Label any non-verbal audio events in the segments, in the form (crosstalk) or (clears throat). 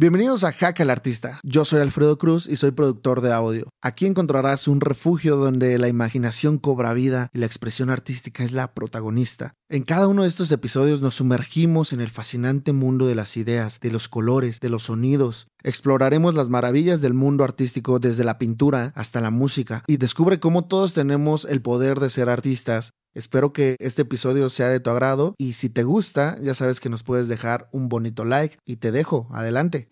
Bienvenidos a Hack al Artista. Yo soy Alfredo Cruz y soy productor de audio. Aquí encontrarás un refugio donde la imaginación cobra vida y la expresión artística es la protagonista. En cada uno de estos episodios nos sumergimos en el fascinante mundo de las ideas, de los colores, de los sonidos. Exploraremos las maravillas del mundo artístico desde la pintura hasta la música y descubre cómo todos tenemos el poder de ser artistas Espero que este episodio sea de tu agrado y si te gusta, ya sabes que nos puedes dejar un bonito like y te dejo. Adelante.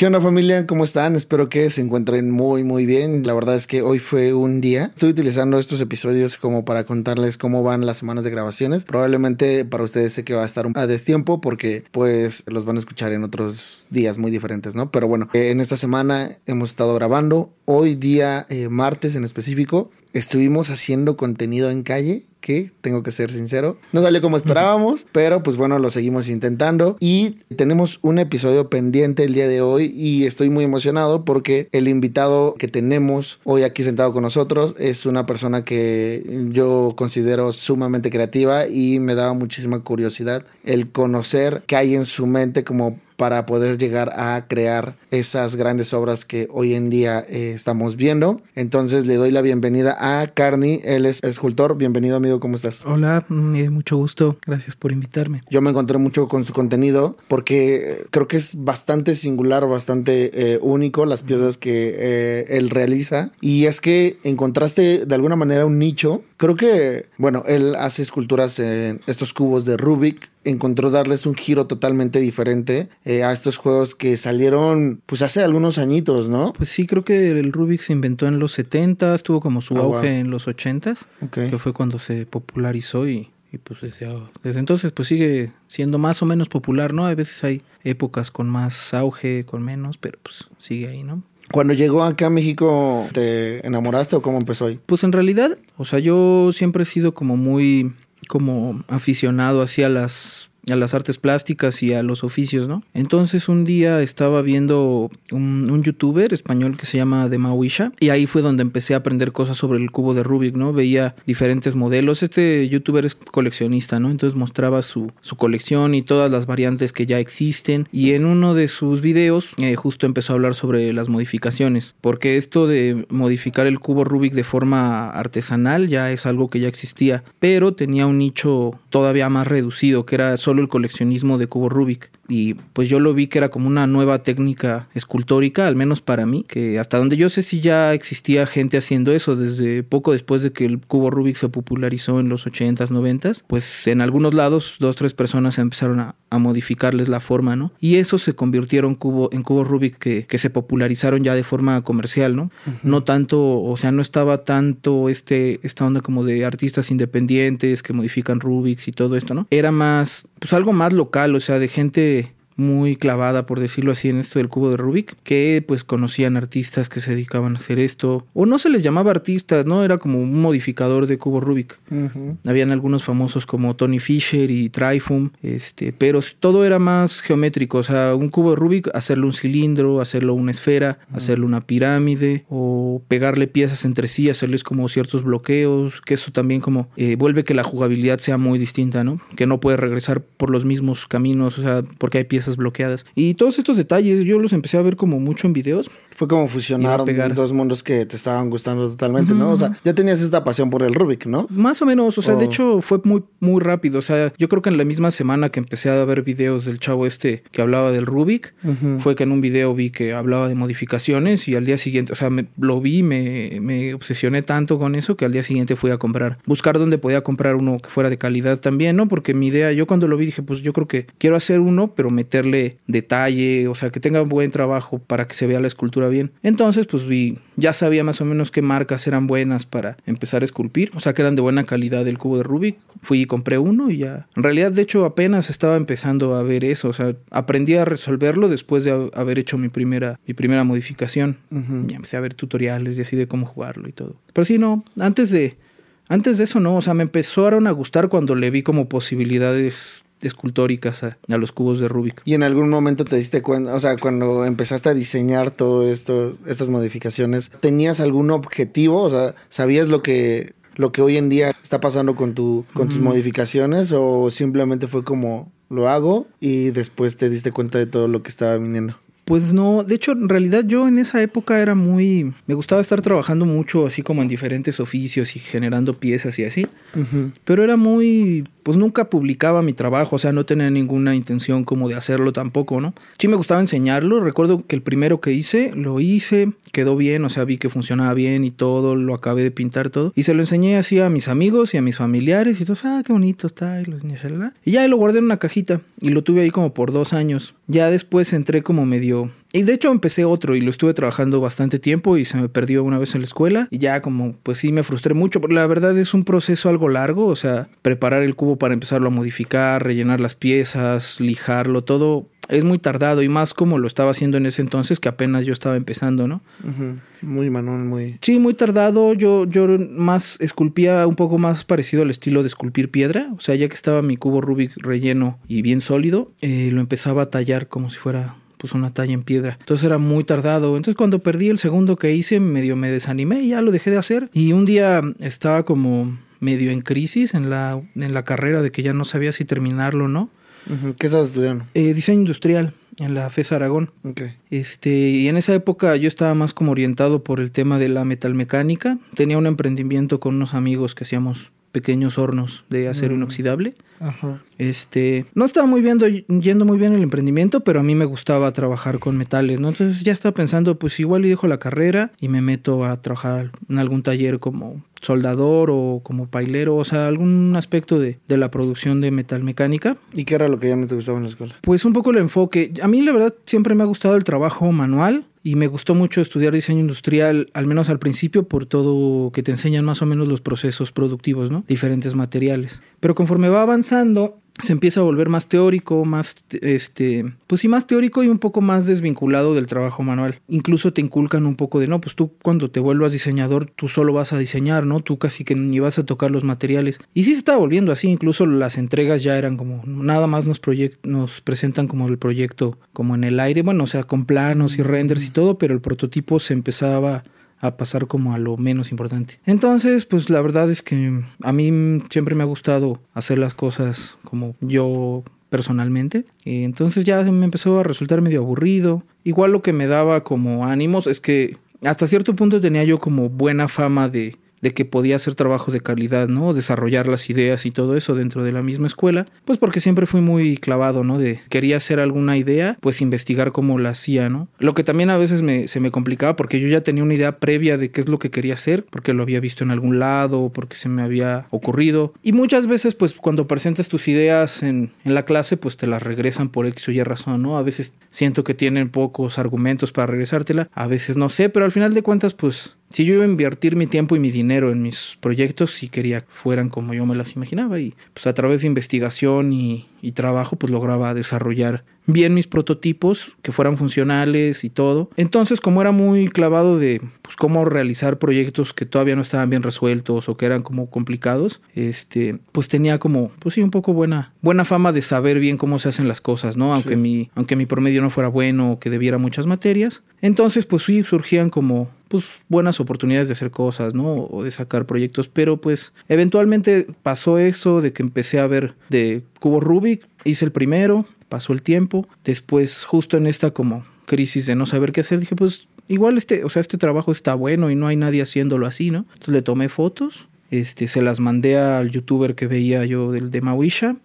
¿Qué onda familia? ¿Cómo están? Espero que se encuentren muy muy bien. La verdad es que hoy fue un día. Estoy utilizando estos episodios como para contarles cómo van las semanas de grabaciones. Probablemente para ustedes sé que va a estar a destiempo porque pues los van a escuchar en otros días muy diferentes, ¿no? Pero bueno, en esta semana hemos estado grabando. Hoy día eh, martes en específico estuvimos haciendo contenido en calle que tengo que ser sincero, no salió como esperábamos, pero pues bueno, lo seguimos intentando y tenemos un episodio pendiente el día de hoy y estoy muy emocionado porque el invitado que tenemos hoy aquí sentado con nosotros es una persona que yo considero sumamente creativa y me daba muchísima curiosidad el conocer qué hay en su mente como para poder llegar a crear esas grandes obras que hoy en día eh, estamos viendo. Entonces le doy la bienvenida a Carney, él es escultor. Bienvenido amigo, ¿cómo estás? Hola, mm, eh, mucho gusto, gracias por invitarme. Yo me encontré mucho con su contenido porque eh, creo que es bastante singular, bastante único las piezas que él realiza. Y es que encontraste de alguna manera un nicho. Creo que, bueno, él hace esculturas en estos cubos de Rubik encontró darles un giro totalmente diferente eh, a estos juegos que salieron pues hace algunos añitos, ¿no? Pues sí, creo que el Rubik se inventó en los 70, tuvo como su ah, auge en los 80, que fue cuando se popularizó y, pues desde, desde, entonces pues sigue siendo más o menos popular, ¿no? A veces hay épocas con más auge, con menos, pero pues sigue ahí, ¿no? Cuando llegó acá a México, ¿te enamoraste o cómo empezó ahí? Pues en realidad, o sea, yo siempre he sido como muy como aficionado hacia las a las artes plásticas y a los oficios, ¿no? Entonces un día estaba viendo un, youtuber español que se llama The Mawisha y ahí fue donde empecé a aprender cosas sobre el cubo de Rubik, ¿no? Veía diferentes modelos. Este youtuber es coleccionista, ¿no? Entonces mostraba su, su colección y todas las variantes que ya existen y en uno de sus videos eh, justo empezó a hablar sobre las modificaciones, porque esto de modificar el cubo Rubik de forma artesanal ya es algo que ya existía, pero tenía un nicho todavía más reducido, que era solo el coleccionismo de cubo Rubik y pues yo lo vi que era como una nueva técnica escultórica, al menos para mí, que hasta donde yo sé si ya existía gente haciendo eso desde poco después de que el cubo Rubik se popularizó en los 80s, 90s, pues en algunos lados dos, tres personas empezaron a, modificarles la forma, ¿no? Y eso se convirtieron cubo, en cubos Rubik que, que, se popularizaron ya de forma comercial, ¿no? No tanto, o sea, no estaba tanto este, esta onda como de artistas independientes que modifican Rubiks y todo esto, ¿no? Era más, pues algo más local, o sea, de gente muy clavada, por decirlo así, en esto del cubo de Rubik, que pues conocían artistas que se dedicaban a hacer esto, o no se les llamaba artistas, ¿no? Era como un modificador de cubo Rubik. Habían algunos famosos como Tony Fisher y Tryfum, este, pero todo era más geométrico, o sea, un cubo de Rubik, hacerlo un cilindro, hacerlo una esfera, hacerlo una pirámide, o pegarle piezas entre sí, hacerles como ciertos bloqueos, que eso también como eh, vuelve que la jugabilidad sea muy distinta, ¿no? Que no puede regresar por los mismos caminos, o sea, porque hay piezas bloqueadas. Y todos estos detalles yo los empecé a ver como mucho en videos. Fue como fusionar dos mundos que te estaban gustando totalmente, ¿no? O sea, ya tenías esta pasión por el Rubik, ¿no? Más o menos, o sea, de hecho fue muy, muy rápido. O sea, yo creo que en la misma semana que empecé a ver videos del chavo este que hablaba del Rubik, fue que en un video vi que hablaba de modificaciones y al día siguiente, o sea, me, lo vi, me, me obsesioné tanto con eso que al día siguiente fui a comprar, buscar dónde podía comprar uno que fuera de calidad también, ¿no? Porque mi idea, yo cuando lo vi dije, pues yo creo que quiero hacer uno, pero meter detalle, o sea, que tenga buen trabajo para que se vea la escultura bien. Entonces, pues vi, ya sabía más o menos qué marcas eran buenas para empezar a esculpir, o sea, que eran de buena calidad el cubo de Rubik. Fui y compré uno y ya. En realidad, de hecho, apenas estaba empezando a ver eso, o sea, aprendí a resolverlo después de haber hecho mi primera, mi primera modificación. Ya empecé a ver tutoriales y así de cómo jugarlo y todo. Pero sí, no, antes de... Antes de eso no, o sea, me empezaron a gustar cuando le vi como posibilidades escultóricas a, a, los cubos de Rubik. Y en algún momento te diste cuenta, o sea, cuando empezaste a diseñar todo esto, estas modificaciones, ¿tenías algún objetivo? O sea, ¿sabías lo que lo que hoy en día está pasando con tu con tus modificaciones o simplemente fue como lo hago y después te diste cuenta de todo lo que estaba viniendo. Pues no, de hecho en realidad yo en esa época era muy, me gustaba estar trabajando mucho así como en diferentes oficios y generando piezas y así, pero era muy, pues nunca publicaba mi trabajo, o sea, no tenía ninguna intención como de hacerlo tampoco, ¿no? Sí me gustaba enseñarlo, recuerdo que el primero que hice, lo hice, quedó bien, o sea, vi que funcionaba bien y todo, lo acabé de pintar todo, y se lo enseñé así a mis amigos y a mis familiares y todos, ah, qué bonito está, y, los, y ya lo guardé en una cajita y lo tuve ahí como por dos años. Ya después entré como medio y de hecho empecé otro y lo estuve trabajando bastante tiempo y se me perdió una vez en la escuela y ya como pues sí me frustré mucho, la verdad es un proceso algo largo, o sea, preparar el cubo para empezarlo a modificar, rellenar las piezas, lijarlo, todo es muy tardado y más como lo estaba haciendo en ese entonces que apenas yo estaba empezando, ¿no? Muy manual, muy... Sí, muy tardado. Yo, yo más esculpía un poco más parecido al estilo de esculpir piedra. O sea, ya que estaba mi cubo Rubik relleno y bien sólido, eh, lo empezaba a tallar como si fuera pues una talla en piedra. Entonces era muy tardado. Entonces cuando perdí el segundo que hice, medio me desanimé y ya lo dejé de hacer. Y un día estaba como medio en crisis en la, en la carrera de que ya no sabía si terminarlo o no. ¿Qué estabas estudiando? Eh, diseño industrial en la FES Aragón. Este, y en esa época yo estaba más como orientado por el tema de la metalmecánica. Tenía un emprendimiento con unos amigos que hacíamos pequeños hornos de acero mm. inoxidable. Ajá. Este, no estaba muy viendo, yendo muy bien el emprendimiento, pero a mí me gustaba trabajar con metales, ¿no? Entonces ya estaba pensando, pues igual y dejo la carrera y me meto a trabajar en algún taller como soldador o como pailero, o sea, algún aspecto de, de la producción de metal mecánica. ¿Y qué era lo que ya no te gustaba en la escuela? Pues un poco el enfoque. A mí la verdad siempre me ha gustado el trabajo manual y me gustó mucho estudiar diseño industrial, al menos al principio, por todo que te enseñan más o menos los procesos productivos, ¿no? Diferentes materiales. Pero conforme va avanzando, se empieza a volver más teórico, más, este, pues sí, más teórico y un poco más desvinculado del trabajo manual. Incluso te inculcan un poco de, no, pues tú cuando te vuelvas diseñador, tú solo vas a diseñar, ¿no? Tú casi que ni vas a tocar los materiales. Y sí se estaba volviendo así, incluso las entregas ya eran como, nada más nos, nos presentan como el proyecto como en el aire, bueno, o sea, con planos y renders y todo, pero el prototipo se empezaba a pasar como a lo menos importante. Entonces, pues la verdad es que a mí siempre me ha gustado hacer las cosas como yo personalmente. Y entonces ya me empezó a resultar medio aburrido. Igual lo que me daba como ánimos es que hasta cierto punto tenía yo como buena fama de de que podía hacer trabajo de calidad, ¿no? Desarrollar las ideas y todo eso dentro de la misma escuela, pues porque siempre fui muy clavado, ¿no? De quería hacer alguna idea, pues investigar cómo la hacía, ¿no? Lo que también a veces me, se me complicaba porque yo ya tenía una idea previa de qué es lo que quería hacer, porque lo había visto en algún lado, porque se me había ocurrido. Y muchas veces, pues cuando presentas tus ideas en, en la clase, pues te las regresan por X o Y razón, ¿no? A veces siento que tienen pocos argumentos para regresártela, a veces no sé, pero al final de cuentas, pues si yo iba a invertir mi tiempo y mi dinero en mis proyectos, si quería que fueran como yo me las imaginaba y pues a través de investigación y, y trabajo pues lograba desarrollar bien mis prototipos, que fueran funcionales y todo. Entonces, como era muy clavado de pues, cómo realizar proyectos que todavía no estaban bien resueltos o que eran como complicados, este, pues tenía como, pues sí, un poco buena, buena fama de saber bien cómo se hacen las cosas, ¿no? Aunque mi, aunque mi promedio no fuera bueno o que debiera muchas materias. Entonces, pues sí, surgían como pues buenas oportunidades de hacer cosas, ¿no? O de sacar proyectos, pero pues eventualmente pasó eso de que empecé a ver de cubo Rubik, hice el primero, pasó el tiempo, después justo en esta como crisis de no saber qué hacer, dije pues igual este, o sea, este trabajo está bueno y no hay nadie haciéndolo así, ¿no? Entonces le tomé fotos, este, se las mandé al youtuber que veía yo del de Mawisha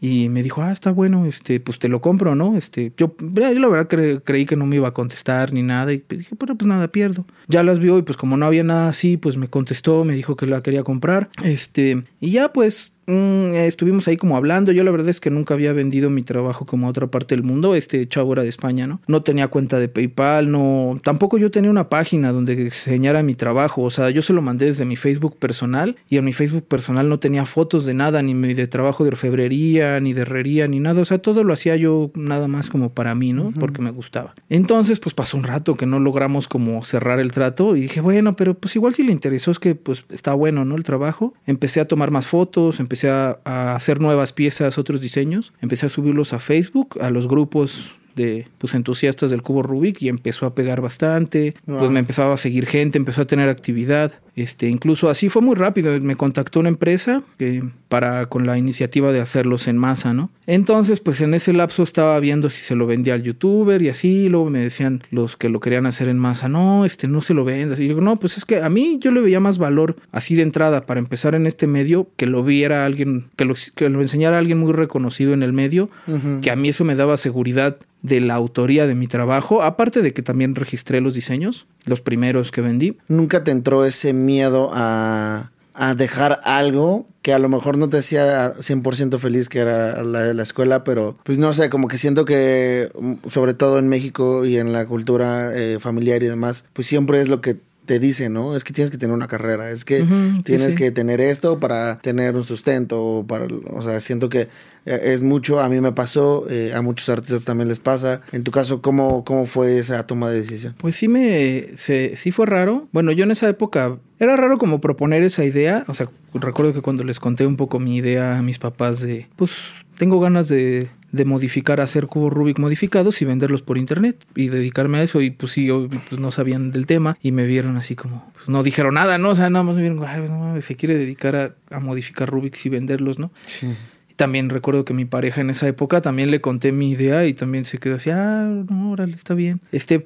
y me dijo, ah, está bueno, este, pues te lo compro, ¿no? Este, yo, yo la verdad creí que no me iba a contestar ni nada y dije, pero pues nada, pierdo. Ya las vio y pues como no había nada así, pues me contestó, me dijo que la quería comprar, este, y ya pues Mm, estuvimos ahí como hablando. Yo la verdad es que nunca había vendido mi trabajo como a otra parte del mundo. Este chavo era de España, ¿no? No tenía cuenta de PayPal, no. Tampoco yo tenía una página donde enseñara mi trabajo. O sea, yo se lo mandé desde mi Facebook personal y en mi Facebook personal no tenía fotos de nada, ni de trabajo de orfebrería, ni de herrería, ni nada. O sea, todo lo hacía yo nada más como para mí, ¿no? Porque me gustaba. Entonces, pues pasó un rato que no logramos como cerrar el trato y dije, bueno, pero pues igual si le interesó es que pues está bueno, ¿no? El trabajo. Empecé a tomar más fotos, empecé empecé a, hacer nuevas piezas, otros diseños, empecé a subirlos a Facebook, a los grupos de pues entusiastas del cubo Rubik y empezó a pegar bastante, pues me empezaba a seguir gente, empezó a tener actividad. Este, incluso así fue muy rápido. Me contactó una empresa que, para con la iniciativa de hacerlos en masa, ¿no? Entonces, pues en ese lapso estaba viendo si se lo vendía al youtuber y así. Luego me decían los que lo querían hacer en masa, no, este, no se lo vendas. Y yo, no, pues es que a mí yo le veía más valor así de entrada para empezar en este medio que lo viera alguien, que lo, que lo enseñara alguien muy reconocido en el medio, que a mí eso me daba seguridad de la autoría de mi trabajo, aparte de que también registré los diseños, los primeros que vendí. ¿Nunca te entró ese miedo a, a dejar algo que a lo mejor no te hacía 100% feliz, que era la de la escuela, pero pues no sé, como que siento que mm, sobre todo en México y en la cultura eh, familiar y demás, pues siempre es lo que te dice, ¿no? Es que tienes que tener una carrera, es que tienes que tener esto para tener un sustento, para, o sea, siento que eh, es mucho, a mí me pasó, eh, a muchos artistas también les pasa. En tu caso, ¿cómo, cómo fue esa toma de decisión? Pues sí me, sí fue raro. Bueno, yo en esa época era raro como proponer esa idea, o sea, recuerdo que cuando les conté un poco mi idea a mis papás de, pues tengo ganas de de modificar, hacer cubos Rubik modificados y venderlos por internet y dedicarme a eso. Y pues sí, pues no sabían del tema y me vieron así como, pues no dijeron nada, ¿no? O sea, nada más me vieron, Ay, se quiere dedicar a, a modificar Rubiks y venderlos, ¿no? Sí. También recuerdo que mi pareja en esa época también le conté mi idea y también se quedó así, ah, no, órale, está bien. Este,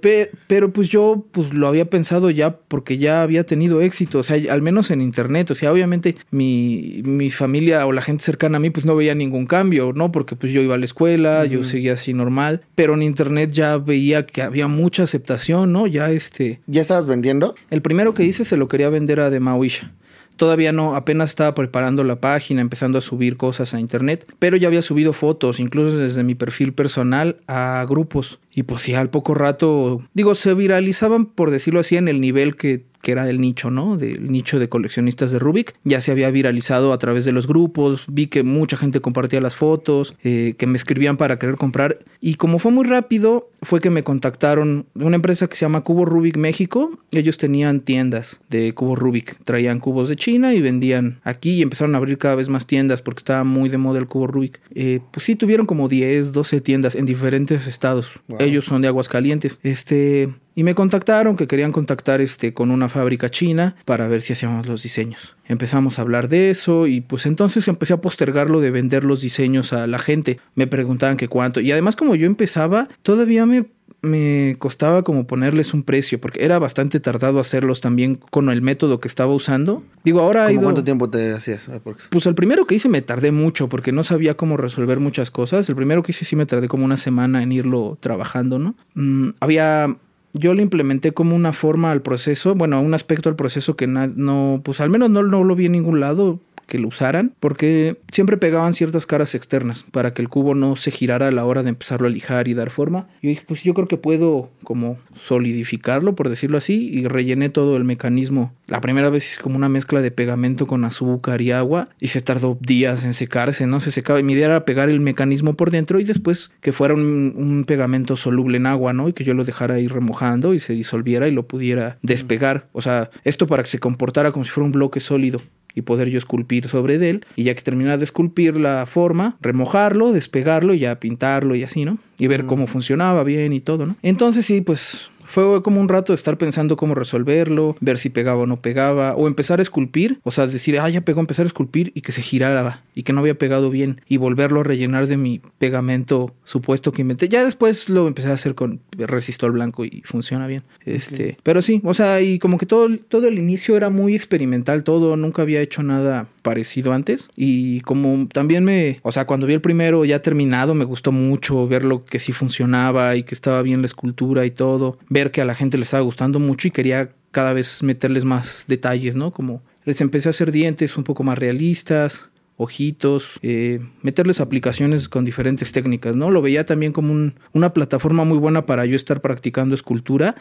pero pues yo pues lo había pensado ya porque ya había tenido éxito, o sea, al menos en internet, o sea, obviamente mi, mi familia o la gente cercana a mí pues no veía ningún cambio, ¿no? Porque pues yo iba a la escuela, yo seguía así normal, pero en internet ya veía que había mucha aceptación, ¿no? Ya este... ¿Ya estabas vendiendo? El primero que hice se lo quería vender a The Maoisha. Todavía no, apenas estaba preparando la página, empezando a subir cosas a internet, pero ya había subido fotos, incluso desde mi perfil personal, a grupos. Y pues ya al poco rato, digo, se viralizaban, por decirlo así, en el nivel que que era del nicho, ¿no? Del nicho de coleccionistas de Rubik. Ya se había viralizado a través de los grupos, vi que mucha gente compartía las fotos, eh, que me escribían para querer comprar. Y como fue muy rápido, fue que me contactaron una empresa que se llama Cubo Rubik México. Ellos tenían tiendas de cubo Rubik, traían cubos de China y vendían aquí y empezaron a abrir cada vez más tiendas porque estaba muy de moda el cubo Rubik. Eh, pues sí, tuvieron como 10, 12 tiendas en diferentes estados. Ellos son de Aguascalientes. Este, y me contactaron que querían contactar este, con una fábrica china para ver si hacíamos los diseños. Empezamos a hablar de eso y pues entonces empecé a postergarlo de vender los diseños a la gente. Me preguntaban que cuánto. Y además como yo empezaba, todavía me me costaba como ponerles un precio, porque era bastante tardado hacerlos también con el método que estaba usando. Digo, ahora ido... ¿Cuánto tiempo te hacías? Pues el primero que hice me tardé mucho, porque no sabía cómo resolver muchas cosas. El primero que hice sí me tardé como una semana en irlo trabajando, ¿no? Mm, había yo le implementé como una forma al proceso, bueno, un aspecto al proceso que no, pues al menos no, no lo vi en ningún lado que lo usaran, porque siempre pegaban ciertas caras externas para que el cubo no se girara a la hora de empezarlo a lijar y dar forma. Yo dije, pues yo creo que puedo como solidificarlo, por decirlo así, y rellené todo el mecanismo. La primera vez hice como una mezcla de pegamento con azúcar y agua y se tardó días en secarse, no se secaba. Mi idea era pegar el mecanismo por dentro y después que fuera un, un pegamento soluble en agua, ¿no? Y que yo lo dejara ahí remojando y se disolviera y lo pudiera despegar. O sea, esto para que se comportara como si fuera un bloque sólido y poder yo esculpir sobre él. Y ya que terminar de esculpir la forma, remojarlo, despegarlo y ya pintarlo y así, ¿no? Y ver cómo funcionaba bien y todo, ¿no? Entonces sí, pues fue como un rato de estar pensando cómo resolverlo, ver si pegaba o no pegaba, o empezar a esculpir, o sea, decir, ah, ya pegó, empezar a esculpir y que se girara y que no había pegado bien, y volverlo a rellenar de mi pegamento supuesto que inventé. Ya después lo empecé a hacer con resistol blanco y funciona bien. Este, pero sí, o sea, y como que todo, todo el inicio era muy experimental, todo, nunca había hecho nada parecido antes. Y como también me, o sea, cuando vi el primero ya terminado, me gustó mucho verlo que sí funcionaba y que estaba bien la escultura y todo ver que a la gente le estaba gustando mucho y quería cada vez meterles más detalles, ¿no? Como les empecé a hacer dientes un poco más realistas, ojitos, eh, meterles aplicaciones con diferentes técnicas, ¿no? Lo veía también como una plataforma muy buena para yo estar practicando escultura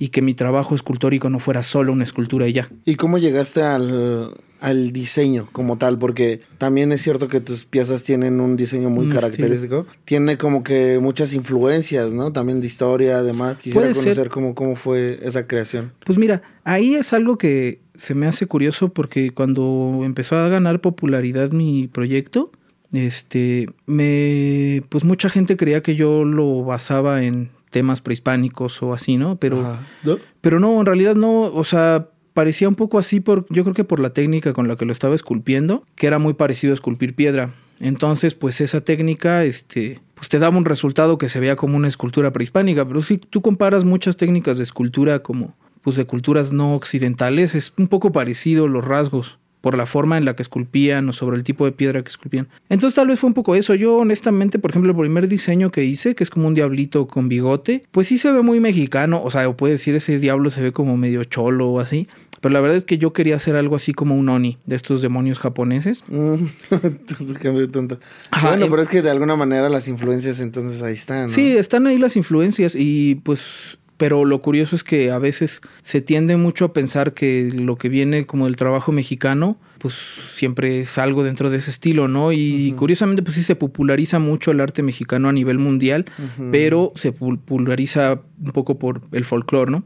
y que mi trabajo escultórico no fuera solo una escultura y ya. ¿Y cómo llegaste al, al diseño como tal, porque también es cierto que tus piezas tienen un diseño muy característico. Tiene como que muchas influencias, ¿no? También de historia, además. Quisiera conocer cómo, cómo fue esa creación. Pues mira, ahí es algo que se me hace curioso porque cuando empezó a ganar popularidad mi proyecto, este, me, pues mucha gente creía que yo lo basaba en temas prehispánicos o así, ¿no? Pero, ¿no? pero no, en realidad no, o sea, parecía un poco así por, yo creo que por la técnica con la que lo estaba esculpiendo, que era muy parecido a esculpir piedra. Entonces, pues esa técnica, este, pues te daba un resultado que se veía como una escultura prehispánica, pero si tú comparas muchas técnicas de escultura como, pues de culturas no occidentales, es un poco parecido los rasgos por la forma en la que esculpían o sobre el tipo de piedra que esculpían. Entonces tal vez fue un poco eso. Yo honestamente, por ejemplo, el primer diseño que hice, que es como un diablito con bigote, pues sí se ve muy mexicano, o sea, o puede decir ese diablo se ve como medio cholo o así. Pero la verdad es que yo quería hacer algo así como un Oni, de estos demonios japoneses. (laughs) Tonto. bueno, pero es que de alguna manera las influencias entonces ahí están. ¿no? Sí, están ahí las influencias y pues pero lo curioso es que a veces se tiende mucho a pensar que lo que viene como del trabajo mexicano, pues siempre es algo dentro de ese estilo, ¿no? Y curiosamente, pues sí se populariza mucho el arte mexicano a nivel mundial, pero se populariza un poco por el folclore, ¿no?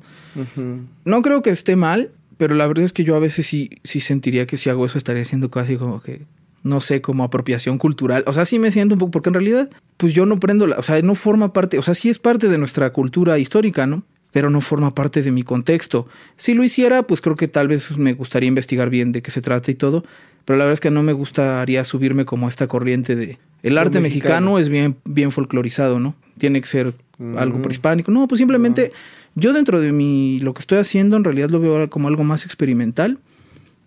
No creo que esté mal, pero la verdad es que yo a veces sí, sí sentiría que si hago eso estaría siendo casi como que no sé, como apropiación cultural. O sea, sí me siento un poco, porque en realidad, pues yo no prendo, la, o sea, no forma parte, o sea, sí es parte de nuestra cultura histórica, ¿no? Pero no forma parte de mi contexto. Si lo hiciera, pues creo que tal vez me gustaría investigar bien de qué se trata y todo, pero la verdad es que no me gustaría subirme como a esta corriente de... El arte mexicano. es bien, bien folclorizado, ¿no? Tiene que ser algo prehispánico. No, pues simplemente yo dentro de mi, lo que estoy haciendo en realidad lo veo como algo más experimental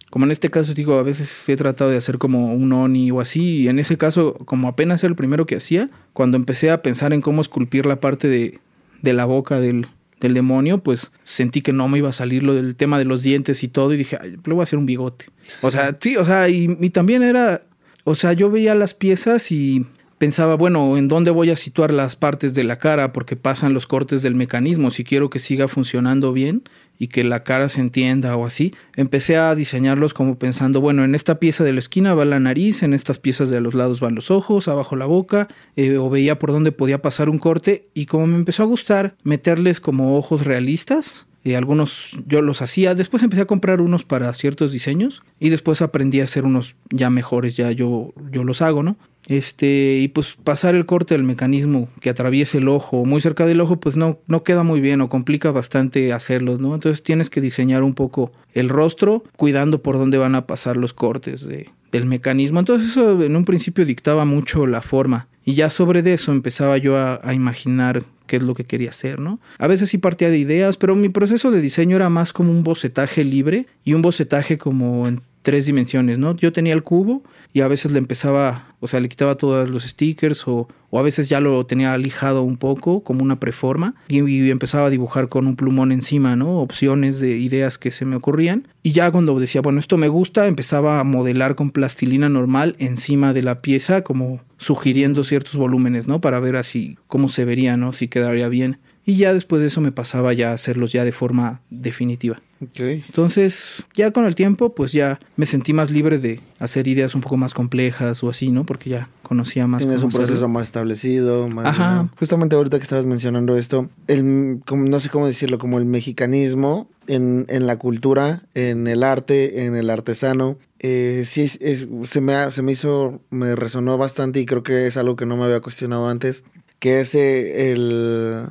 como en este caso, digo, a veces he tratado de hacer como un oni o así, y en ese caso, como apenas era el primero que hacía, cuando empecé a pensar en cómo esculpir la parte de, de la boca del, del, demonio, pues sentí que no me iba a salir lo del tema de los dientes y todo, y dije, Ay, le voy a hacer un bigote. O sea, sí, o sea, y, y también era, o sea, yo veía las piezas y pensaba, bueno, ¿en dónde voy a situar las partes de la cara? Porque pasan los cortes del mecanismo, si quiero que siga funcionando bien y que la cara se entienda o así, empecé a diseñarlos como pensando, bueno, en esta pieza de la esquina va la nariz, en estas piezas de los lados van los ojos, abajo la boca, eh, o veía por dónde podía pasar un corte y como me empezó a gustar meterles como ojos realistas, y algunos yo los hacía, después empecé a comprar unos para ciertos diseños y después aprendí a hacer unos ya mejores, ya yo, yo los hago, ¿no? Este, y pues pasar el corte del mecanismo que atraviese el ojo muy cerca del ojo, pues no, no queda muy bien o complica bastante hacerlo, ¿no? Entonces tienes que diseñar un poco el rostro, cuidando por dónde van a pasar los cortes de, del mecanismo. Entonces eso en un principio dictaba mucho la forma. Y ya sobre eso empezaba yo a, imaginar qué es lo que quería hacer, ¿no? A veces sí partía de ideas, pero mi proceso de diseño era más como un bocetaje libre y un bocetaje como tres dimensiones, ¿no? Yo tenía el cubo y a veces le empezaba, o sea, le quitaba todos los stickers o, o a veces ya lo tenía lijado un poco como una preforma y, y, empezaba a dibujar con un plumón encima, ¿no? Opciones de ideas que se me ocurrían y ya cuando decía, bueno, esto me gusta, empezaba a modelar con plastilina normal encima de la pieza como sugiriendo ciertos volúmenes, ¿no? Para ver así cómo se vería, ¿no? Si quedaría bien. Y ya después de eso me pasaba ya a hacerlos ya de forma definitiva. Okay. Entonces, ya con el tiempo, pues ya me sentí más libre de hacer ideas un poco más complejas o así, ¿no? Porque ya conocía más. Tienes un proceso más establecido, más. Ajá. Justamente ahorita que estabas mencionando esto, el, como, no sé cómo decirlo, como el mexicanismo en, en la cultura, en el arte, en el artesano, eh, sí, es, es, se, me ha, se me hizo, me resonó bastante y creo que es algo que no me había cuestionado antes, que es el,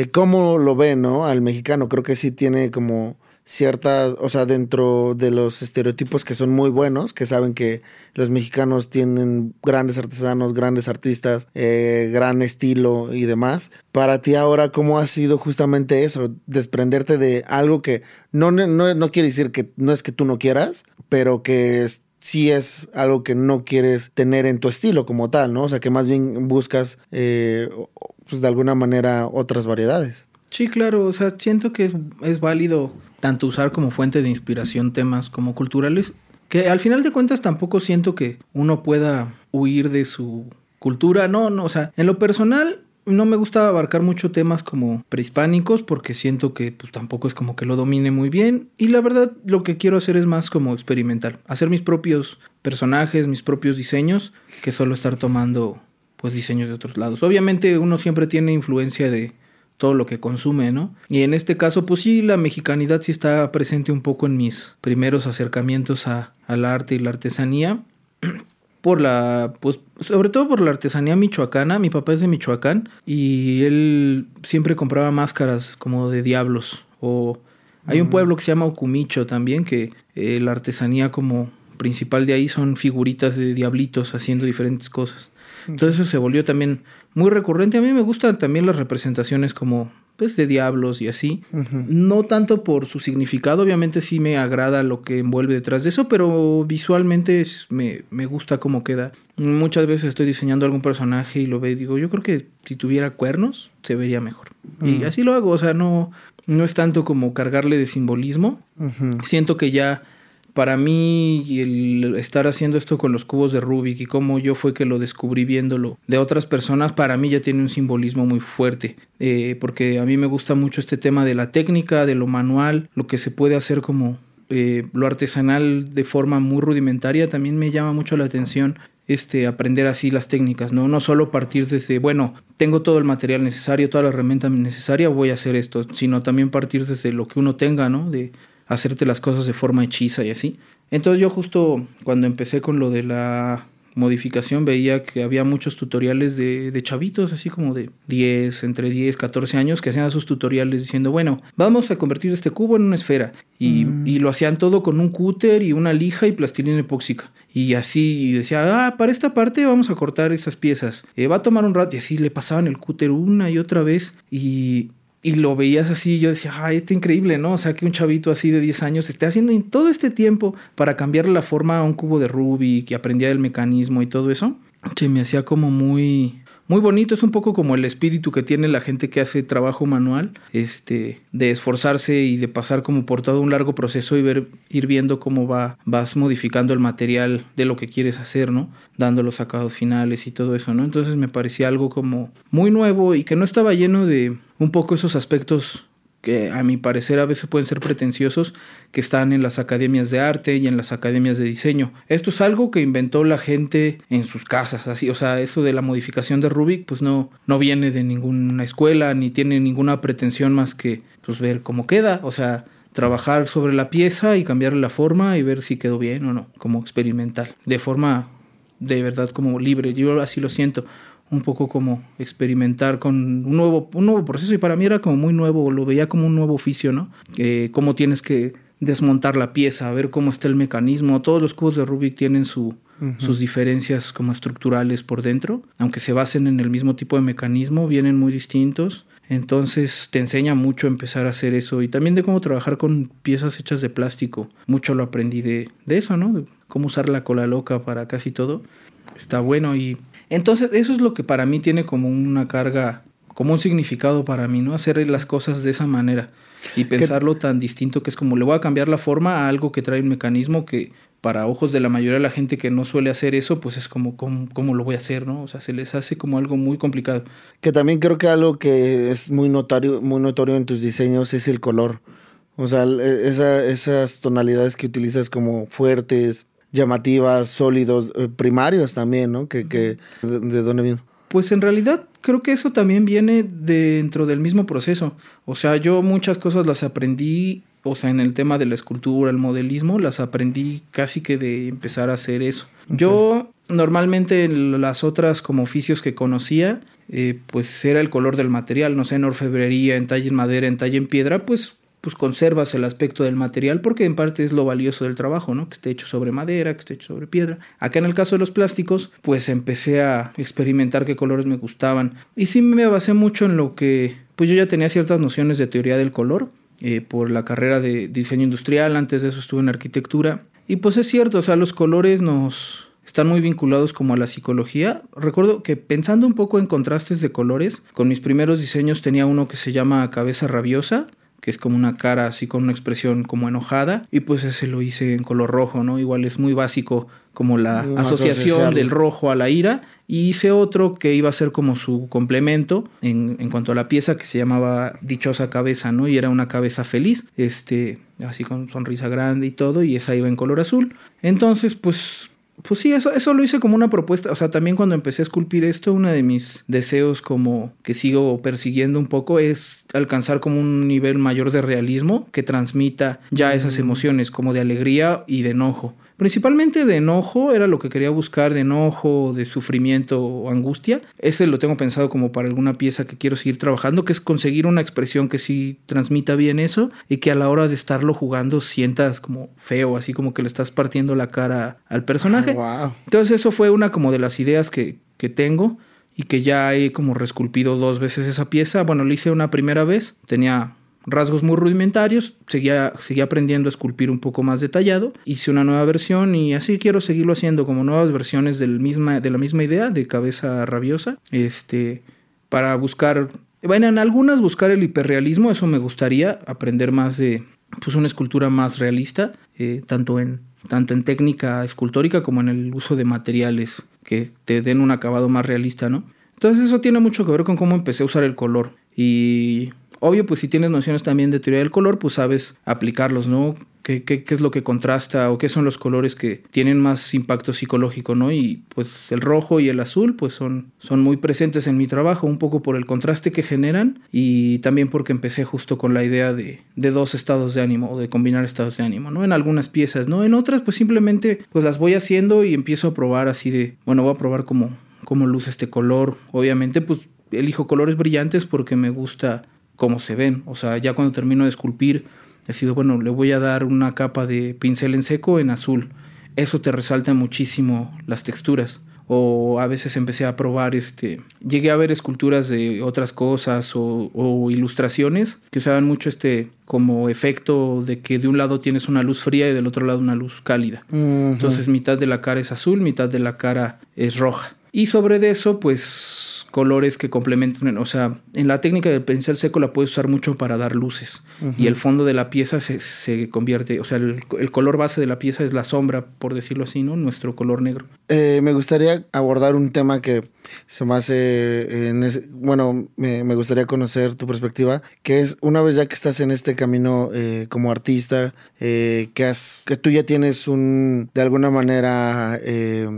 el cómo lo ve, ¿no? Al mexicano, creo que sí tiene como ciertas, o sea, dentro de los estereotipos que son muy buenos, que saben que los mexicanos tienen grandes artesanos, grandes artistas, eh, gran estilo y demás. Para ti ahora, ¿cómo ha sido justamente eso? Desprenderte de algo que no, no, no quiere decir que no es que tú no quieras, pero que sí es algo que no quieres tener en tu estilo como tal, ¿no? O sea, que más bien buscas, eh, pues de alguna manera, otras variedades. Sí, claro, o sea, siento que es, es válido tanto usar como fuente de inspiración temas como culturales, que al final de cuentas tampoco siento que uno pueda huir de su cultura, no, no, o sea, en lo personal no me gusta abarcar mucho temas como prehispánicos porque siento que pues, tampoco es como que lo domine muy bien y la verdad lo que quiero hacer es más como experimental, hacer mis propios personajes, mis propios diseños, que solo estar tomando pues diseños de otros lados. Obviamente uno siempre tiene influencia de todo lo que consume, ¿no? Y en este caso, pues sí, la mexicanidad sí está presente un poco en mis primeros acercamientos a, al arte y la artesanía. (clears throat) Por la, pues, sobre todo por la artesanía michoacana. Mi papá es de Michoacán y él siempre compraba máscaras como de diablos o Hay un pueblo que se llama Ocumicho también, que eh, la artesanía como principal de ahí son figuritas de diablitos haciendo diferentes cosas. Entonces eso se volvió también muy recurrente. A mí me gustan también las representaciones como pues de diablos y así. No tanto por su significado, obviamente sí me agrada lo que envuelve detrás de eso, pero visualmente me, me, gusta cómo queda. Muchas veces estoy diseñando algún personaje y lo veo y digo, yo creo que si tuviera cuernos se vería mejor. Y así lo hago, o sea, no, no es tanto como cargarle de simbolismo. Siento que ya para mí el estar haciendo esto con los cubos de Rubik y cómo yo fue que lo descubrí viéndolo de otras personas, para mí ya tiene un simbolismo muy fuerte, eh, porque a mí me gusta mucho este tema de la técnica, de lo manual, lo que se puede hacer como eh, lo artesanal de forma muy rudimentaria, también me llama mucho la atención este, aprender así las técnicas, ¿no? No solo partir desde, bueno, tengo todo el material necesario, toda la herramienta necesaria, voy a hacer esto, sino también partir desde lo que uno tenga, ¿no? De, hacerte las cosas de forma hechiza y así. Entonces yo justo cuando empecé con lo de la modificación veía que había muchos tutoriales de, de, chavitos, así como de 10, entre 10, 14 años, que hacían sus tutoriales diciendo, bueno, vamos a convertir este cubo en una esfera. Y, mm. y lo hacían todo con un cúter y una lija y plastilina epóxica. Y así decía, ah, para esta parte vamos a cortar estas piezas. Eh, va a tomar un rato. Y así le pasaban el cúter una y otra vez. Y, y lo veías así, yo decía, ay, está increíble, ¿no? O sea, que un chavito así de 10 años esté haciendo todo este tiempo para cambiar la forma a un cubo de Rubik y aprendía el mecanismo y todo eso. Se me hacía como muy, muy bonito, es un poco como el espíritu que tiene la gente que hace trabajo manual, este, de esforzarse y de pasar como por todo un largo proceso y ver, ir viendo cómo va, vas modificando el material de lo que quieres hacer, ¿no? Dando los sacados finales y todo eso, ¿no? Entonces me parecía algo como muy nuevo y que no estaba lleno de un poco esos aspectos que a mi parecer a veces pueden ser pretenciosos, que están en las academias de arte y en las academias de diseño. Esto es algo que inventó la gente en sus casas, así, o sea, eso de la modificación de Rubik, pues no, no viene de ninguna escuela, ni tiene ninguna pretensión más que pues ver cómo queda, o sea, trabajar sobre la pieza y cambiarle la forma y ver si quedó bien o no, como experimental, de forma de verdad como libre, yo así lo siento un poco como experimentar con un nuevo, un nuevo proceso y para mí era como muy nuevo, lo veía como un nuevo oficio, ¿no? Eh, cómo tienes que desmontar la pieza, ver cómo está el mecanismo. Todos los cubos de Rubik tienen su, sus diferencias como estructurales por dentro, aunque se basen en el mismo tipo de mecanismo, vienen muy distintos. Entonces te enseña mucho empezar a hacer eso y también de cómo trabajar con piezas hechas de plástico. Mucho lo aprendí de, de eso, ¿no? De cómo usar la cola loca para casi todo. Está bueno y entonces, eso es lo que para mí tiene como una carga, como un significado para mí, ¿no? Hacer las cosas de esa manera y pensarlo tan distinto que es como le voy a cambiar la forma a algo que trae un mecanismo que para ojos de la mayoría de la gente que no suele hacer eso, pues es como, ¿cómo, lo voy a hacer, no? O sea, se les hace como algo muy complicado. Que también creo que algo que es muy notorio, muy notorio en tus diseños es el color. O sea, esas tonalidades que utilizas como fuertes, llamativas, sólidos, eh, primarios también, ¿no? Que, que de, dónde viene? Pues en realidad creo que eso también viene dentro del mismo proceso. O sea, yo muchas cosas las aprendí, o sea, en el tema de la escultura, el modelismo, las aprendí casi que de empezar a hacer eso. Yo normalmente en las otras como oficios que conocía, eh, pues era el color del material, no sé, en orfebrería, en talle en madera, en talle en piedra, pues pues conservas el aspecto del material porque en parte es lo valioso del trabajo, ¿no? Que esté hecho sobre madera, que esté hecho sobre piedra. Acá en el caso de los plásticos, pues empecé a experimentar qué colores me gustaban y sí me basé mucho en lo que, pues yo ya tenía ciertas nociones de teoría del color eh, por la carrera de diseño industrial, antes de eso estuve en arquitectura y pues es cierto, o sea, los colores nos están muy vinculados como a la psicología. Recuerdo que pensando un poco en contrastes de colores, con mis primeros diseños tenía uno que se llama cabeza rabiosa, que es como una cara así con una expresión como enojada y pues ese lo hice en color rojo, ¿no? Igual es muy básico como la asociación del rojo a la ira y hice otro que iba a ser como su complemento en, en, cuanto a la pieza que se llamaba Dichosa Cabeza, ¿no? Y era una cabeza feliz, este, así con sonrisa grande y todo y esa iba en color azul. Entonces pues pues sí, eso, eso lo hice como una propuesta. O sea, también cuando empecé a esculpir esto, uno de mis deseos como que sigo persiguiendo un poco es alcanzar como un nivel mayor de realismo que transmita ya esas mm. emociones como de alegría y de enojo principalmente de enojo, era lo que quería buscar, de enojo, de sufrimiento o angustia. Ese lo tengo pensado como para alguna pieza que quiero seguir trabajando, que es conseguir una expresión que sí transmita bien eso y que a la hora de estarlo jugando sientas como feo, así como que le estás partiendo la cara al personaje. Wow. Entonces eso fue una como de las ideas que, que tengo y que ya he como resculpido dos veces esa pieza. Bueno, lo hice una primera vez, tenía rasgos muy rudimentarios, seguía, seguía aprendiendo a esculpir un poco más detallado, hice una nueva versión y así quiero seguirlo haciendo como nuevas versiones del misma, de la misma idea de cabeza rabiosa, este, para buscar, bueno, en algunas buscar el hiperrealismo, eso me gustaría, aprender más de pues una escultura más realista, eh, tanto en tanto en técnica escultórica como en el uso de materiales que te den un acabado más realista, ¿no? Entonces eso tiene mucho que ver con cómo empecé a usar el color y Obvio, pues si tienes nociones también de teoría del color, pues sabes aplicarlos, ¿no? ¿Qué, es lo que contrasta o qué son los colores que tienen más impacto psicológico, ¿no? Y pues el rojo y el azul pues son, son muy presentes en mi trabajo, un poco por el contraste que generan y también porque empecé justo con la idea de, de dos estados de ánimo o de combinar estados de ánimo, ¿no? En algunas piezas, ¿no? En otras pues simplemente pues las voy haciendo y empiezo a probar así de, bueno, voy a probar cómo luce este color. Obviamente pues elijo colores brillantes porque me gusta cómo se ven. O sea, ya cuando termino de esculpir, he sido, bueno, le voy a dar una capa de pincel en seco en azul. Eso te resalta muchísimo las texturas. O a veces empecé a probar, este, llegué a ver esculturas de otras cosas o, o ilustraciones que usaban mucho este como efecto de que de un lado tienes una luz fría y del otro lado una luz cálida. Uh -huh. Entonces mitad de la cara es azul, mitad de la cara es roja. Y sobre de eso, pues colores que complementen, o sea, en la técnica del pincel seco la puedes usar mucho para dar luces uh -huh. y el fondo de la pieza se, se convierte, o sea, el, el, color base de la pieza es la sombra, por decirlo así, ¿no? Nuestro color negro. Eh, me gustaría abordar un tema que se me hace, en ese, bueno, me, me, gustaría conocer tu perspectiva, que es una vez ya que estás en este camino eh, como artista, eh, que, has, que tú ya tienes un, de alguna manera, eh,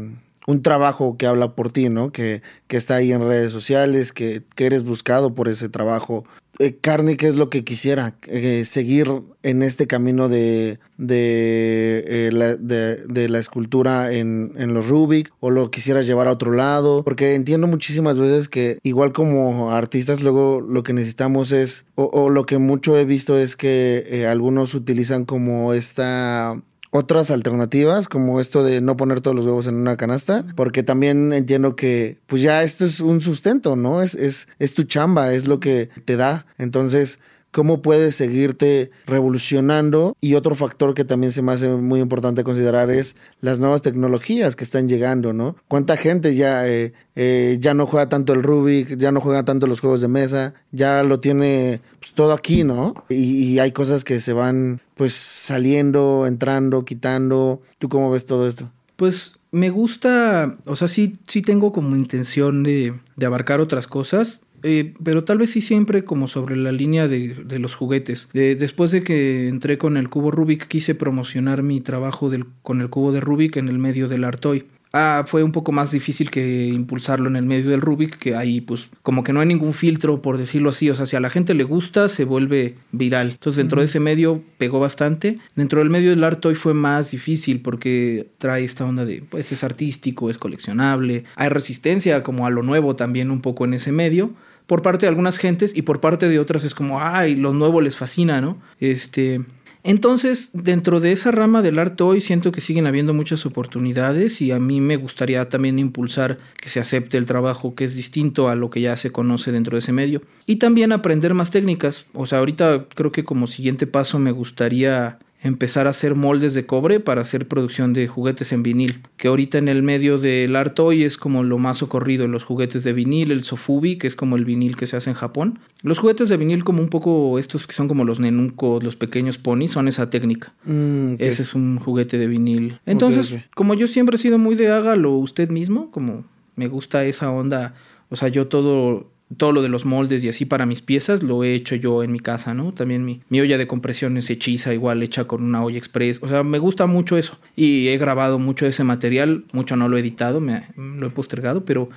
un trabajo que habla por ti, ¿no? Que, que está ahí en redes sociales, que, que eres buscado por ese trabajo. Eh, Carney, ¿qué es lo que quisiera? Eh, seguir en este camino de, de, eh, la, de, la, escultura en, en, los Rubik o lo quisieras llevar a otro lado, porque entiendo muchísimas veces que igual como artistas luego lo que necesitamos es, o, o lo que mucho he visto es que eh, algunos utilizan como esta otras alternativas, como esto de no poner todos los huevos en una canasta, porque también entiendo que pues ya esto es un sustento, ¿no? Es, es, es tu chamba, es lo que te da. Entonces, cómo puedes seguirte revolucionando. Y otro factor que también se me hace muy importante considerar es las nuevas tecnologías que están llegando, ¿no? ¿Cuánta gente ya, eh, eh, ya no juega tanto el Rubik, ya no juega tanto los juegos de mesa, ya lo tiene pues, todo aquí, ¿no? Y, y, hay cosas que se van pues saliendo, entrando, quitando. ¿Tú cómo ves todo esto? Pues me gusta, o sea, sí, sí tengo como intención de, de abarcar otras cosas. Eh, pero tal vez sí siempre como sobre la línea de, de los juguetes. De, después de que entré con el cubo Rubik, quise promocionar mi trabajo del, con el cubo de Rubik en el medio del Artoy. Ah, fue un poco más difícil que impulsarlo en el medio del Rubik, que ahí pues como que no hay ningún filtro, por decirlo así. O sea, si a la gente le gusta, se vuelve viral. Entonces dentro de ese medio pegó bastante. Dentro del medio del arte hoy fue más difícil porque trae esta onda de, pues es artístico, es coleccionable. Hay resistencia como a lo nuevo también un poco en ese medio por parte de algunas gentes y por parte de otras es como, ay, lo nuevo les fascina, ¿no? Este... Entonces, dentro de esa rama del arte hoy siento que siguen habiendo muchas oportunidades y a mí me gustaría también impulsar que se acepte el trabajo que es distinto a lo que ya se conoce dentro de ese medio y también aprender más técnicas. O sea, ahorita creo que como siguiente paso me gustaría empezar a hacer moldes de cobre para hacer producción de juguetes en vinil, que ahorita en el medio del art hoy es como lo más ocurrido, los juguetes de vinil, el sofubi, que es como el vinil que se hace en Japón. Los juguetes de vinil como un poco estos que son como los nenuncos, los pequeños ponis, son esa técnica. Mm, okay. Ese es un juguete de vinil. Entonces, okay, okay. como yo siempre he sido muy de hágalo usted mismo, como me gusta esa onda, o sea, yo todo todo lo de los moldes y así para mis piezas lo he hecho yo en mi casa, ¿no? También mi, mi olla de compresión es hechiza, igual hecha con una olla express. O sea, me gusta mucho eso. Y he grabado mucho ese material, mucho no lo he editado, me, lo he postergado, pero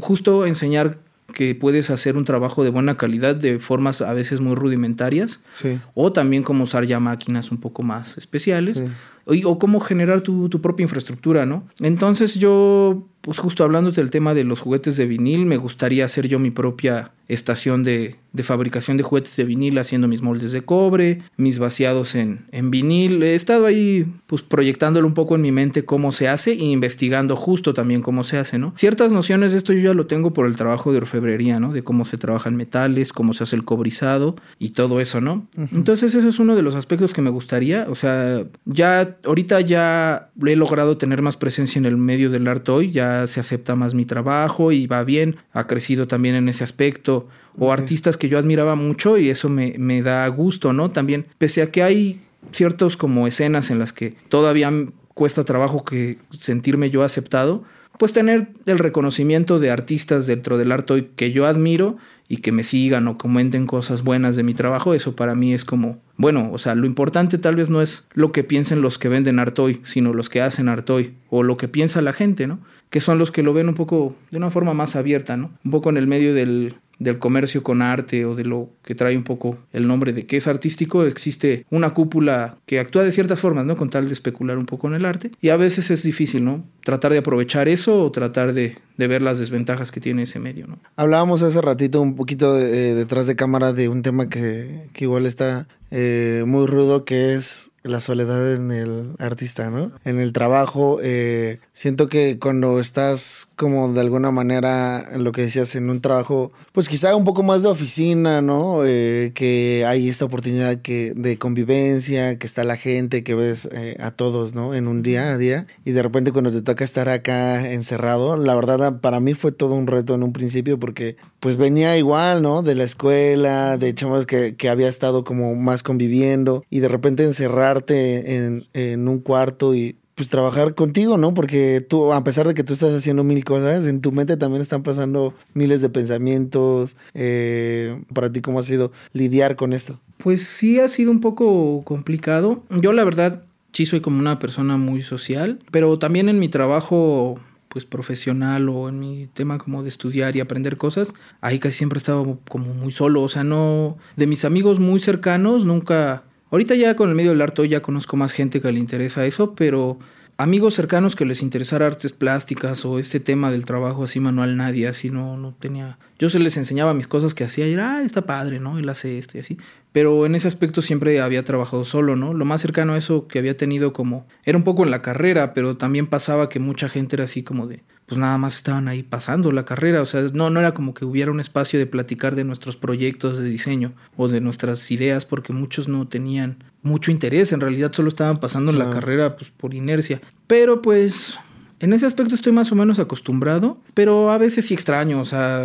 justo enseñar que puedes hacer un trabajo de buena calidad de formas a veces muy rudimentarias sí. o también como usar ya máquinas un poco más especiales. Sí. o, cómo generar tu, tu propia infraestructura, ¿no? Entonces yo pues justo hablándote del tema de los juguetes de vinil, me gustaría hacer yo mi propia estación de, de, fabricación de juguetes de vinil haciendo mis moldes de cobre, mis vaciados en, en, vinil. He estado ahí pues proyectándolo un poco en mi mente cómo se hace e investigando justo también cómo se hace, ¿no? Ciertas nociones de esto yo ya lo tengo por el trabajo de orfebrería, ¿no? De cómo se trabajan metales, cómo se hace el cobrizado y todo eso, ¿no? Entonces ese es uno de los aspectos que me gustaría, o sea, ya ahorita ya he logrado tener más presencia en el medio del arte hoy, ya se acepta más mi trabajo y va bien, ha crecido también en ese aspecto, o artistas que yo admiraba mucho y eso me, me da gusto, ¿no? También, pese a que hay ciertos como escenas en las que todavía cuesta trabajo que sentirme yo aceptado, pues tener el reconocimiento de artistas dentro del arte que yo admiro y que me sigan o comenten cosas buenas de mi trabajo, eso para mí es como, bueno, o sea, lo importante tal vez no es lo que piensen los que venden Artoy, sino los que hacen Artoy o lo que piensa la gente, ¿no? Que son los que lo ven un poco de una forma más abierta, ¿no? Un poco en el medio del, del comercio con arte o de lo que trae un poco el nombre de que es artístico, existe una cúpula que actúa de ciertas formas, ¿no? Con tal de especular un poco en el arte. Y a veces es difícil, ¿no? Tratar de aprovechar eso o tratar de, de ver las desventajas que tiene ese medio, ¿no? Hablábamos hace ratito un poquito eh, detrás de cámara de un tema que, que igual está eh, muy rudo, que es la soledad en el artista, ¿no? En el trabajo, eh, siento que cuando estás como de alguna manera, lo que decías, en un trabajo, pues quizá un poco más de oficina, ¿no? Eh, que hay esta oportunidad que, de convivencia, que está la gente, que ves eh, a todos, ¿no? En un día a día, y de repente cuando te toca estar acá encerrado, la verdad para mí fue todo un reto en un principio porque pues venía igual, ¿no? De la escuela, de chavos que, que había estado como más conviviendo, y de repente encerrar en, un cuarto y pues trabajar contigo, ¿no? Porque tú, a pesar de que tú estás haciendo mil cosas, en tu mente también están pasando miles de pensamientos. Eh, para ti, ¿cómo ha sido lidiar con esto? Pues sí ha sido un poco complicado. Yo la verdad sí soy como una persona muy social, pero también en mi trabajo pues profesional o en mi tema como de estudiar y aprender cosas, ahí casi siempre he estado como muy solo, o sea, no de mis amigos muy cercanos nunca Ahorita ya con el medio del arte ya conozco más gente que le interesa eso, pero amigos cercanos que les interesara artes plásticas o este tema del trabajo así manual, nadie, así no, no tenía... Yo se les enseñaba mis cosas que hacía y era, ah, está padre, ¿no? Él hace esto y así. Pero en ese aspecto siempre había trabajado solo, ¿no? Lo más cercano a eso que había tenido como... Era un poco en la carrera, pero también pasaba que mucha gente era así como de pues nada más estaban ahí pasando la carrera, o sea, no, no era como que hubiera un espacio de platicar de nuestros proyectos de diseño o de nuestras ideas, porque muchos no tenían mucho interés, en realidad solo estaban pasando la carrera pues por inercia. Pero pues en ese aspecto estoy más o menos acostumbrado, pero a veces sí extraño, o sea,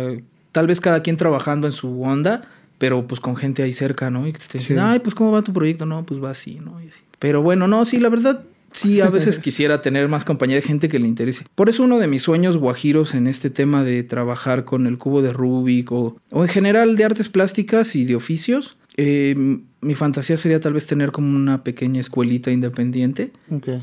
tal vez cada quien trabajando en su onda, pero pues con gente ahí cerca, ¿no? Y que te dicen, ay, pues cómo va tu proyecto, no, pues va así, ¿no? Pero bueno, no, sí, la verdad, Sí, a veces (laughs) quisiera tener más compañía de gente que le interese. Por eso uno de mis sueños guajiros en este tema de trabajar con el cubo de Rubik o, en general de artes plásticas y de oficios, eh, mi fantasía sería tal vez tener como una pequeña escuelita independiente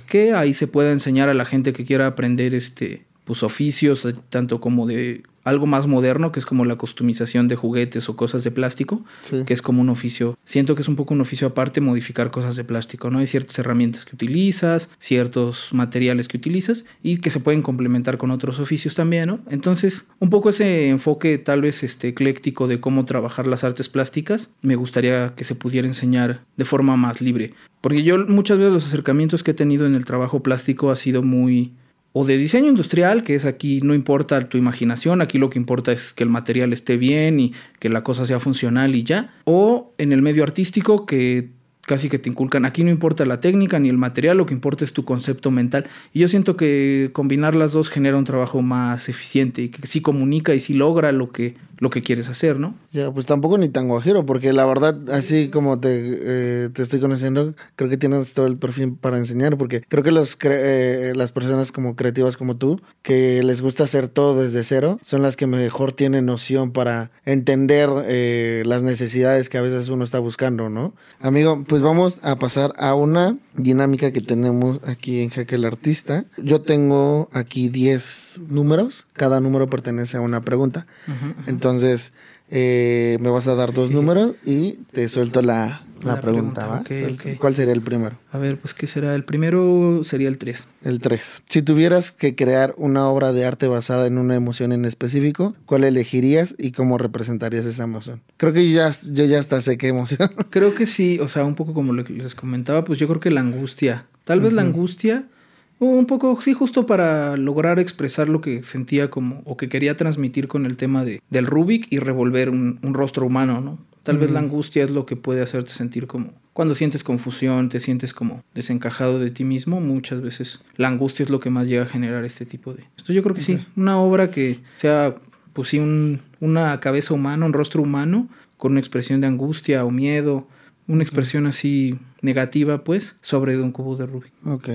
que ahí se pueda enseñar a la gente que quiera aprender este pues oficios tanto como de algo más moderno, que es como la customización de juguetes o cosas de plástico, que es como un oficio. Siento que es un poco un oficio aparte modificar cosas de plástico, ¿no? Hay ciertas herramientas que utilizas, ciertos materiales que utilizas y que se pueden complementar con otros oficios también, ¿no? Entonces, un poco ese enfoque tal vez este ecléctico de cómo trabajar las artes plásticas, me gustaría que se pudiera enseñar de forma más libre. Porque yo muchas veces los acercamientos que he tenido en el trabajo plástico ha sido muy o de diseño industrial, que es aquí no importa tu imaginación, aquí lo que importa es que el material esté bien y que la cosa sea funcional y ya, o en el medio artístico que casi que te inculcan, aquí no importa la técnica ni el material, lo que importa es tu concepto mental. Y yo siento que combinar las dos genera un trabajo más eficiente y que sí comunica y sí logra lo que, lo que quieres hacer, ¿no? Ya, pues tampoco ni tan guajiro, porque la verdad, así como te, eh, te estoy conociendo, creo que tienes todo el perfil para enseñar, porque creo que los eh, las personas como creativas como tú, que les gusta hacer todo desde cero, son las que mejor tienen noción para entender eh, las necesidades que a veces uno está buscando, ¿no? Amigo, pues vamos a pasar a una dinámica que tenemos aquí en Jaque el Artista. Yo tengo aquí 10 números, cada número pertenece a una pregunta. Entonces, eh, me vas a dar dos (laughs) números y te suelto la, la, pregunta, ¿va? Ok, ok. ¿Cuál sería el primero? A ver, pues ¿qué será? El primero sería el 3. El 3. Si tuvieras que crear una obra de arte basada en una emoción en específico, ¿cuál elegirías y cómo representarías esa emoción? Creo que yo ya, yo ya hasta sé qué emoción. (laughs) Creo que sí, o sea, un poco como les comentaba, pues yo creo que la angustia. Tal vez la angustia, un poco, sí, justo para lograr expresar lo que sentía como, o que quería transmitir con el tema de, del Rubik y revolver un, un rostro humano, ¿no? Tal vez la angustia es lo que puede hacerte sentir como cuando sientes confusión, te sientes como desencajado de ti mismo, muchas veces la angustia es lo que más llega a generar este tipo de... Esto yo creo que sí, una obra que sea, pues sí, un, una cabeza humana, un rostro humano, con una expresión de angustia o miedo, una expresión así negativa, pues, sobre un cubo de Rubik. Ok,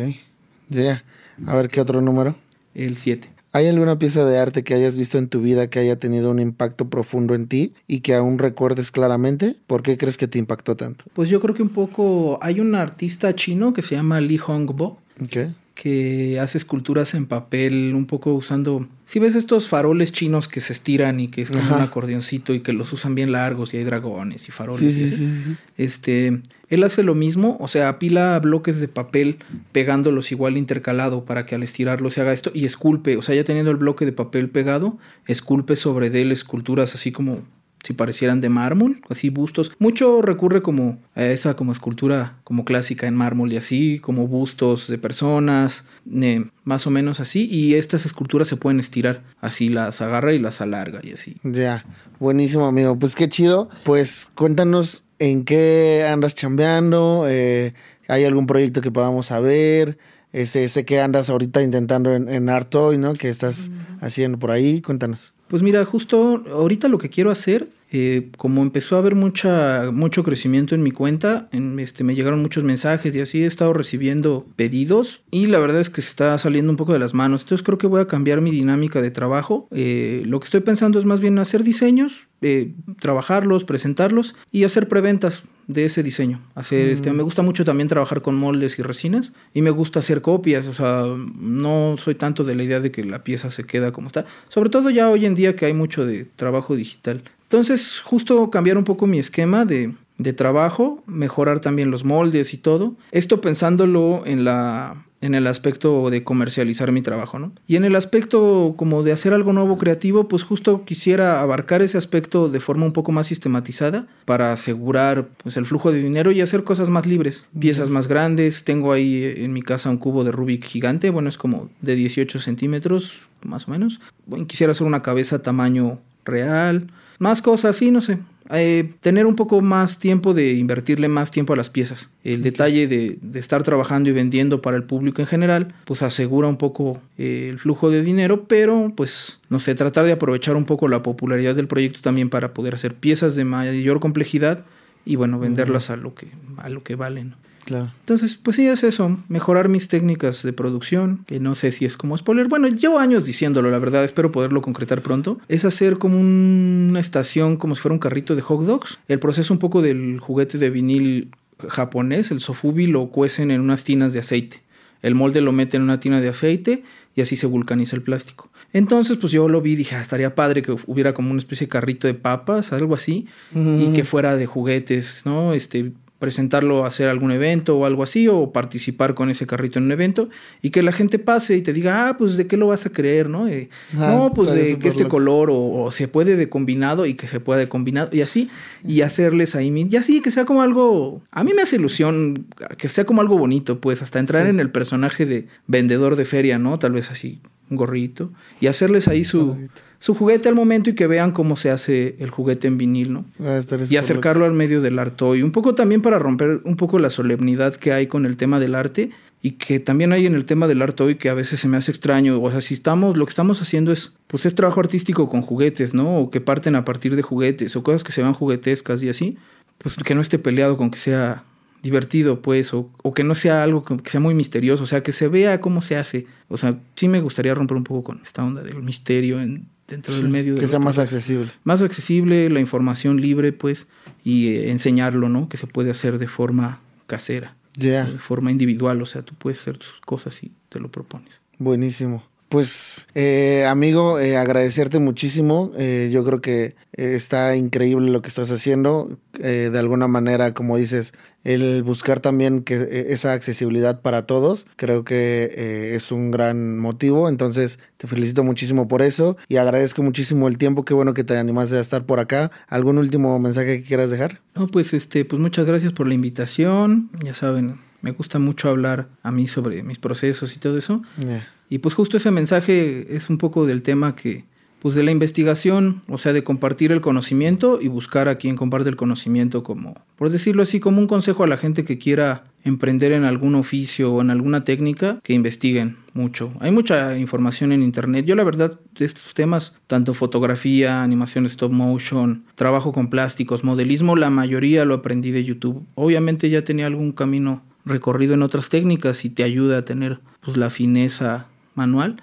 ya. A ver, ¿qué otro número? El 7. ¿Hay alguna pieza de arte que hayas visto en tu vida que haya tenido un impacto profundo en ti y que aún recuerdes claramente? ¿Por qué crees que te impactó tanto? Pues yo creo que un poco hay un artista chino que se llama Li Hongbo Ok. Que hace esculturas en papel un poco usando si ves estos faroles chinos que se estiran y que es como Ajá. un acordeoncito y que los usan bien largos y hay dragones y faroles Sí, y sí. Este, él hace lo mismo, o sea, apila bloques de papel pegándolos igual intercalado para que al estirarlo se haga esto y esculpe, o sea, ya teniendo el bloque de papel pegado, esculpe sobre de él esculturas así como si parecieran de mármol, así bustos. Mucho recurre como a esa como escultura como clásica en mármol y así, como bustos de personas, eh, más o menos así, y estas esculturas se pueden estirar, así las agarra y las alarga y así. Ya, buenísimo amigo. Pues qué chido. Pues cuéntanos en qué andas chambeando, eh, hay algún proyecto que podamos saber, ese, que andas ahorita intentando en, en Artoy, ¿no? Que estás haciendo por ahí, cuéntanos. Pues mira, justo ahorita lo que quiero hacer, eh, como empezó a haber mucha, mucho crecimiento en mi cuenta, en, este, me llegaron muchos mensajes y así he estado recibiendo pedidos y la verdad es que se está saliendo un poco de las manos. Entonces creo que voy a cambiar mi dinámica de trabajo. Eh, lo que estoy pensando es más bien hacer diseños, eh, trabajarlos, presentarlos y hacer preventas de ese diseño. Hacer, este, me gusta mucho también trabajar con moldes y resinas y me gusta hacer copias, o sea, no soy tanto de la idea de que la pieza se queda como está, sobre todo ya hoy en día que hay mucho de trabajo digital. Entonces, justo cambiar un poco mi esquema de, de trabajo, mejorar también los moldes y todo. Esto pensándolo en la en el aspecto de comercializar mi trabajo, ¿no? Y en el aspecto como de hacer algo nuevo creativo, pues justo quisiera abarcar ese aspecto de forma un poco más sistematizada para asegurar pues el flujo de dinero y hacer cosas más libres, piezas más grandes. Tengo ahí en mi casa un cubo de Rubik gigante, bueno, es como de 18 centímetros, más o menos. Bueno, quisiera hacer una cabeza tamaño real, más cosas así, no sé. Eh, tener un poco más tiempo de invertirle más tiempo a las piezas. El detalle de, de, estar trabajando y vendiendo para el público en general, pues asegura un poco eh, el flujo de dinero, pero pues no sé, tratar de aprovechar un poco la popularidad del proyecto también para poder hacer piezas de mayor complejidad y bueno, venderlas a lo que, a lo que valen. Claro. Entonces, pues sí, es eso, mejorar mis técnicas de producción, que no sé si es como spoiler, bueno, llevo años diciéndolo, la verdad, espero poderlo concretar pronto, es hacer como una estación, como si fuera un carrito de hot dogs, el proceso un poco del juguete de vinil japonés, el sofubi, lo cuecen en unas tinas de aceite, el molde lo mete en una tina de aceite y así se vulcaniza el plástico. Entonces, pues yo lo vi y dije, ah, estaría padre que hubiera como una especie de carrito de papas, algo así, y que fuera de juguetes, ¿no? Este, presentarlo a hacer algún evento o algo así, o participar con ese carrito en un evento, y que la gente pase y te diga, ah, pues de qué lo vas a creer, ¿no? Eh, ah, no, pues de que este loco. color, o, o, se puede de combinado y que se pueda de combinado, y así, y hacerles ahí, y así, que sea como algo, a mí me hace ilusión, que sea como algo bonito, pues, hasta entrar sí. en el personaje de vendedor de feria, ¿no? Tal vez así, un gorrito, y hacerles ahí su su juguete al momento y que vean cómo se hace el juguete en vinil, ¿no? Ah, y acercarlo al medio del arte y un poco también para romper un poco la solemnidad que hay con el tema del arte y que también hay en el tema del arte hoy que a veces se me hace extraño, o sea, si estamos, lo que estamos haciendo es, pues es trabajo artístico con juguetes, ¿no? O que parten a partir de juguetes, o cosas que se vean juguetescas y así, pues que no esté peleado con que sea divertido, pues, o, o, que no sea algo que, que, sea muy misterioso, o sea, que se vea cómo se hace. O sea, sí me gustaría romper un poco con esta onda del misterio en, dentro sí, del medio. Que sea más accesible. Más accesible, la información libre, pues, y eh, enseñarlo, ¿no? Que se puede hacer de forma casera. Ya. Yeah. De forma individual, o sea, tú puedes hacer tus cosas y te lo propones. Buenísimo. Pues, eh, amigo, eh, agradecerte muchísimo. Eh, yo creo que eh, está increíble lo que estás haciendo. Eh, de alguna manera, como dices, el buscar también que esa accesibilidad para todos, creo que es un gran motivo. Entonces, te felicito muchísimo por eso y agradezco muchísimo el tiempo. Qué bueno que te animaste a estar por acá. ¿Algún último mensaje que quieras dejar? No, pues este, pues muchas gracias por la invitación. Ya saben, me gusta mucho hablar a mí sobre mis procesos y todo eso. Yeah. Y pues justo ese mensaje es un poco del tema que, pues de la investigación, o sea, de compartir el conocimiento y buscar a quien comparte el conocimiento como, por decirlo así, como un consejo a la gente que quiera emprender en algún oficio o en alguna técnica, que investiguen mucho. Hay mucha información en internet. Yo la verdad de estos temas, tanto fotografía, animación stop motion, trabajo con plásticos, modelismo, la mayoría lo aprendí de YouTube. Obviamente ya tenía algún camino recorrido en otras técnicas y te ayuda a tener pues la fineza manual.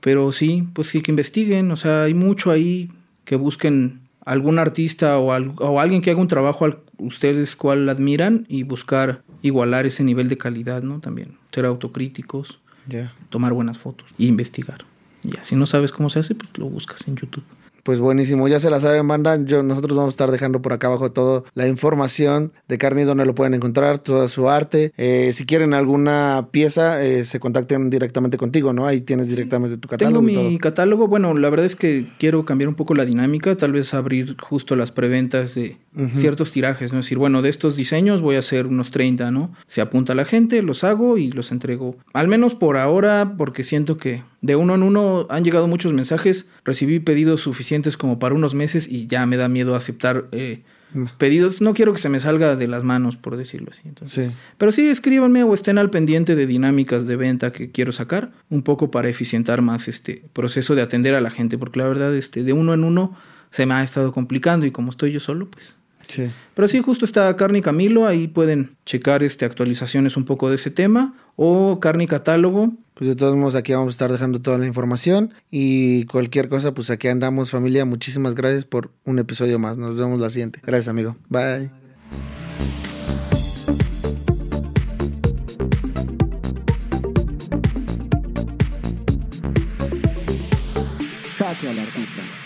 Pero sí, pues sí que investiguen, o sea, hay mucho ahí que busquen algún artista o, al- o alguien que haga un trabajo al ustedes cual admiran y buscar igualar ese nivel de calidad, ¿no? También ser autocríticos, Ya. tomar buenas fotos y investigar. Ya, si no sabes cómo se hace, pues lo buscas en YouTube. Pues buenísimo, ya se la saben, banda. Yo, nosotros vamos a estar dejando por acá abajo toda la información de Carni, donde lo pueden encontrar, toda su arte. Eh, si quieren alguna pieza, eh, se contacten directamente contigo, ¿no? Ahí tienes directamente tu catálogo. Tengo todo. mi catálogo, bueno, la verdad es que quiero cambiar un poco la dinámica, tal vez abrir justo las preventas de ciertos tirajes, ¿no? Es decir, bueno, de estos diseños voy a hacer unos 30, ¿no? Se apunta la gente, los hago y los entrego. Al menos por ahora, porque siento que de uno en uno han llegado muchos mensajes, recibí pedidos suficientes como para unos meses y ya me da miedo aceptar eh, pedidos. No quiero que se me salga de las manos, por decirlo así. Entonces, Sí. pero sí, escríbanme o estén al pendiente de dinámicas de venta que quiero sacar, un poco para eficientar más este proceso de atender a la gente, porque la verdad, este, de uno en uno se me ha estado complicando y como estoy yo solo, pues. Pero sí, justo está Carne y Camilo, ahí pueden checar este, actualizaciones un poco de ese tema. O Carne y Catálogo. Pues de todos modos, aquí vamos a estar dejando toda la información. Y cualquier cosa, pues aquí andamos, familia. Muchísimas gracias por un episodio más. Nos vemos la siguiente. Gracias, amigo. Bye. Artista.